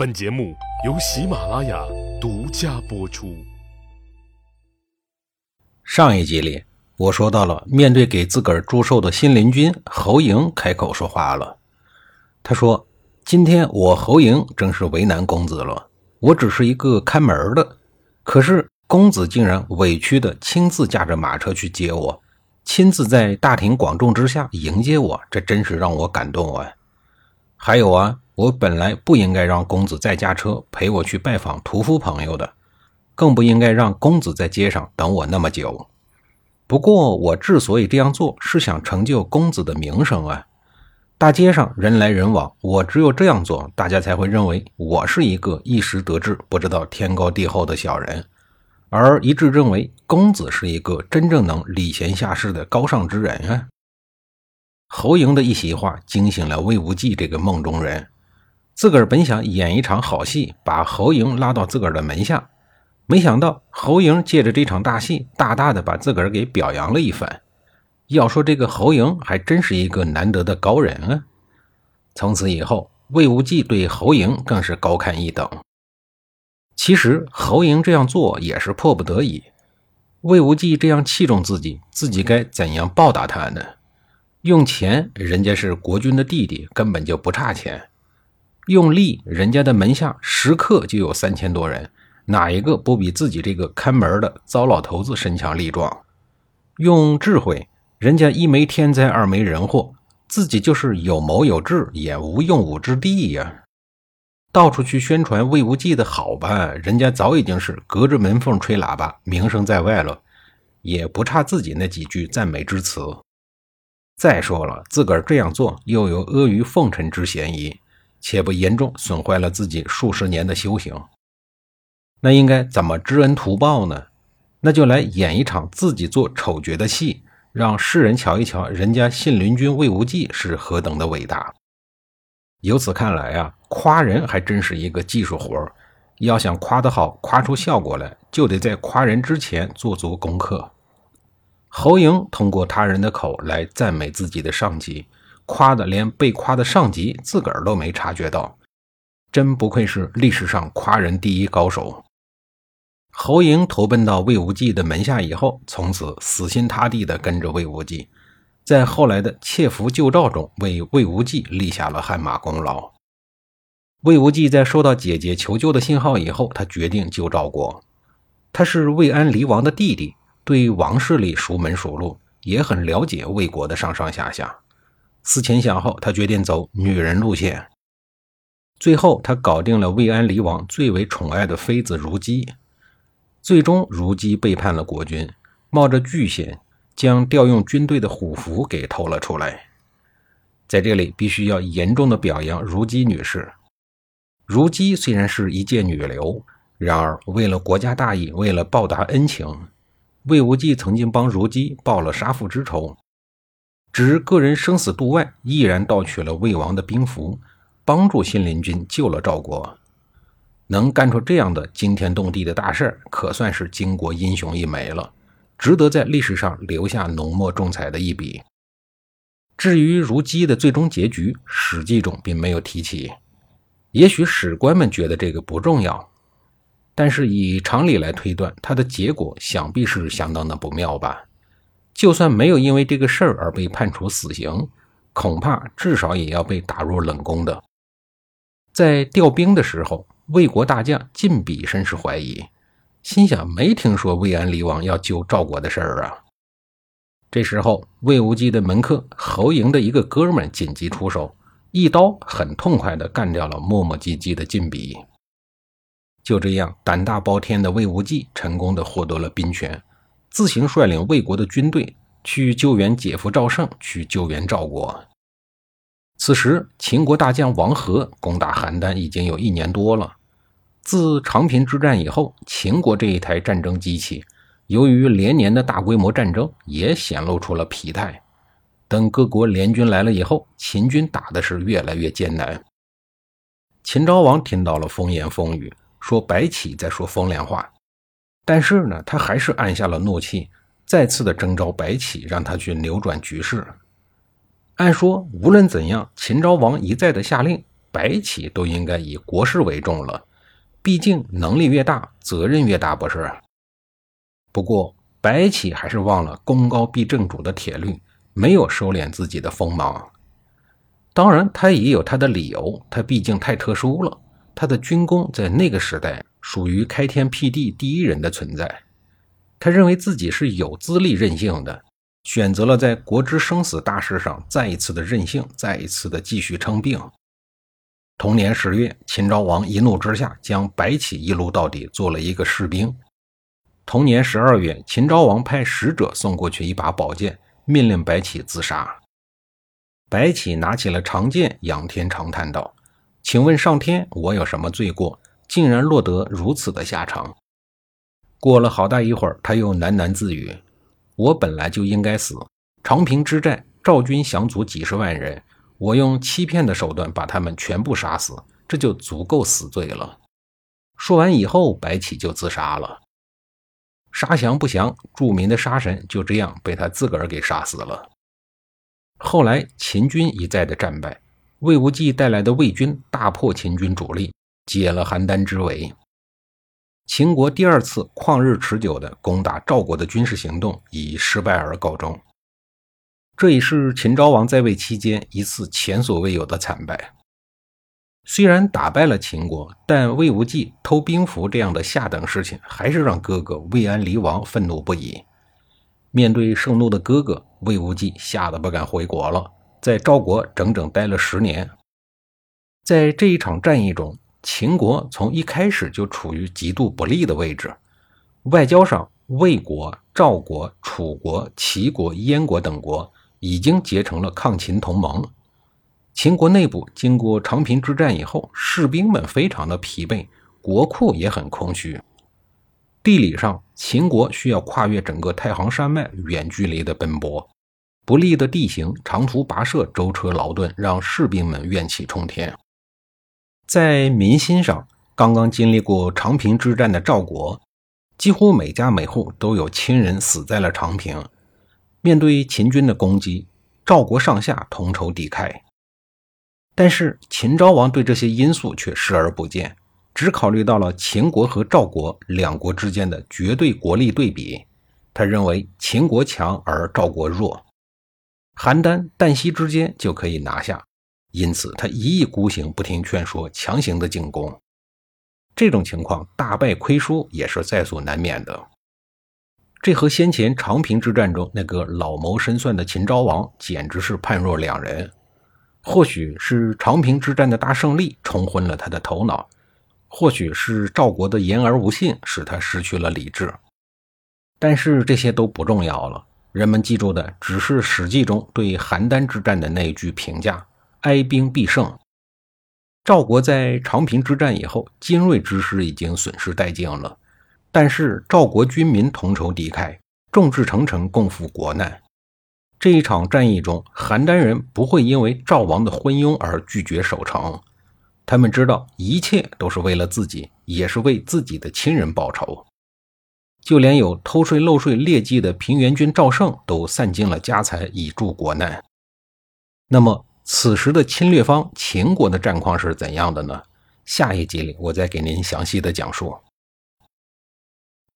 本节目由喜马拉雅独家播出。上一集里，我说到了，面对给自个儿祝寿的新邻军侯莹，开口说话了。他说：“今天我侯莹真是为难公子了。我只是一个看门的，可是公子竟然委屈的亲自驾着马车去接我，亲自在大庭广众之下迎接我，这真是让我感动啊！还有啊，我本来不应该让公子再驾车陪我去拜访屠夫朋友的。”更不应该让公子在街上等我那么久。不过，我之所以这样做，是想成就公子的名声啊！大街上人来人往，我只有这样做，大家才会认为我是一个一时得志、不知道天高地厚的小人，而一致认为公子是一个真正能礼贤下士的高尚之人啊！侯莹的一席话惊醒了魏无忌这个梦中人，自个儿本想演一场好戏，把侯莹拉到自个儿的门下。没想到侯莹借着这场大戏，大大的把自个儿给表扬了一番。要说这个侯莹还真是一个难得的高人啊！从此以后，魏无忌对侯莹更是高看一等。其实侯莹这样做也是迫不得已。魏无忌这样器重自己，自己该怎样报答他呢？用钱，人家是国君的弟弟，根本就不差钱；用力，人家的门下食客就有三千多人。哪一个不比自己这个看门的糟老头子身强力壮？用智慧，人家一没天灾，二没人祸，自己就是有谋有智，也无用武之地呀。到处去宣传魏无忌的好吧，人家早已经是隔着门缝吹喇叭，名声在外了，也不差自己那几句赞美之词。再说了，自个儿这样做又有阿谀奉承之嫌疑，且不严重损坏了自己数十年的修行。那应该怎么知恩图报呢？那就来演一场自己做丑角的戏，让世人瞧一瞧，人家信陵君魏无忌是何等的伟大。由此看来啊，夸人还真是一个技术活儿。要想夸得好，夸出效果来，就得在夸人之前做足功课。侯莹通过他人的口来赞美自己的上级，夸的连被夸的上级自个儿都没察觉到，真不愧是历史上夸人第一高手。侯莹投奔到魏无忌的门下以后，从此死心塌地地跟着魏无忌，在后来的窃符救赵中为魏无忌立下了汗马功劳。魏无忌在收到姐姐求救的信号以后，他决定救赵国。他是魏安离王的弟弟，对王室里熟门熟路，也很了解魏国的上上下下。思前想后，他决定走女人路线。最后，他搞定了魏安离王最为宠爱的妃子如姬。最终，如姬背叛了国君，冒着巨险将调用军队的虎符给偷了出来。在这里，必须要严重的表扬如姬女士。如姬虽然是一介女流，然而为了国家大义，为了报答恩情，魏无忌曾经帮如姬报了杀父之仇，只个人生死度外，毅然盗取了魏王的兵符，帮助信陵君救了赵国。能干出这样的惊天动地的大事儿，可算是巾帼英雄一枚了，值得在历史上留下浓墨重彩的一笔。至于如姬的最终结局，《史记》中并没有提起。也许史官们觉得这个不重要，但是以常理来推断，他的结果想必是相当的不妙吧。就算没有因为这个事儿而被判处死刑，恐怕至少也要被打入冷宫的。在调兵的时候。魏国大将晋鄙甚是怀疑，心想：没听说魏安离王要救赵国的事儿啊！这时候，魏无忌的门客侯莹的一个哥们紧急出手，一刀很痛快地干掉了磨磨唧唧的晋鄙。就这样，胆大包天的魏无忌成功地获得了兵权，自行率领魏国的军队去救援姐夫赵胜，去救援赵国。此时，秦国大将王和攻打邯郸已经有一年多了。自长平之战以后，秦国这一台战争机器，由于连年的大规模战争，也显露出了疲态。等各国联军来了以后，秦军打的是越来越艰难。秦昭王听到了风言风语，说白起在说风凉话，但是呢，他还是按下了怒气，再次的征召白起，让他去扭转局势。按说，无论怎样，秦昭王一再的下令，白起都应该以国事为重了。毕竟能力越大，责任越大，不是？不过白起还是忘了功高必正主的铁律，没有收敛自己的锋芒。当然，他也有他的理由，他毕竟太特殊了。他的军功在那个时代属于开天辟地第一人的存在。他认为自己是有资历任性的，选择了在国之生死大事上再一次的任性，再一次的继续称病。同年十月，秦昭王一怒之下将白起一撸到底，做了一个士兵。同年十二月，秦昭王派使者送过去一把宝剑，命令白起自杀。白起拿起了长剑，仰天长叹道：“请问上天，我有什么罪过，竟然落得如此的下场？”过了好大一会儿，他又喃喃自语：“我本来就应该死。长平之战，赵军降卒几十万人，我用欺骗的手段把他们全部杀死，这就足够死罪了。”说完以后，白起就自杀了。杀降不降，著名的杀神就这样被他自个儿给杀死了。后来秦军一再的战败，魏无忌带来的魏军大破秦军主力，解了邯郸之围。秦国第二次旷日持久的攻打赵国的军事行动以失败而告终。这也是秦昭王在位期间一次前所未有的惨败。虽然打败了秦国，但魏无忌偷兵符这样的下等事情，还是让哥哥魏安离王愤怒不已。面对盛怒的哥哥，魏无忌吓得不敢回国了，在赵国整整待了十年。在这一场战役中，秦国从一开始就处于极度不利的位置。外交上，魏国、赵国、楚国、齐国、燕国等国已经结成了抗秦同盟。秦国内部经过长平之战以后，士兵们非常的疲惫，国库也很空虚。地理上，秦国需要跨越整个太行山脉，远距离的奔波，不利的地形、长途跋涉、舟车劳顿，让士兵们怨气冲天。在民心上，刚刚经历过长平之战的赵国，几乎每家每户都有亲人死在了长平。面对秦军的攻击，赵国上下同仇敌忾。但是秦昭王对这些因素却视而不见。只考虑到了秦国和赵国两国之间的绝对国力对比，他认为秦国强而赵国弱，邯郸、旦夕之间就可以拿下，因此他一意孤行，不听劝说，强行的进攻。这种情况大败亏输也是在所难免的。这和先前长平之战中那个老谋深算的秦昭王简直是判若两人。或许是长平之战的大胜利冲昏了他的头脑。或许是赵国的言而无信使他失去了理智，但是这些都不重要了。人们记住的只是《史记》中对邯郸之战的那一句评价：“哀兵必胜。”赵国在长平之战以后，精锐之师已经损失殆尽了，但是赵国军民同仇敌忾，众志成城，共赴国难。这一场战役中，邯郸人不会因为赵王的昏庸而拒绝守城。他们知道一切都是为了自己，也是为自己的亲人报仇。就连有偷税漏税劣迹的平原君赵胜，都散尽了家财以助国难。那么，此时的侵略方秦国的战况是怎样的呢？下一集里，我再给您详细的讲述。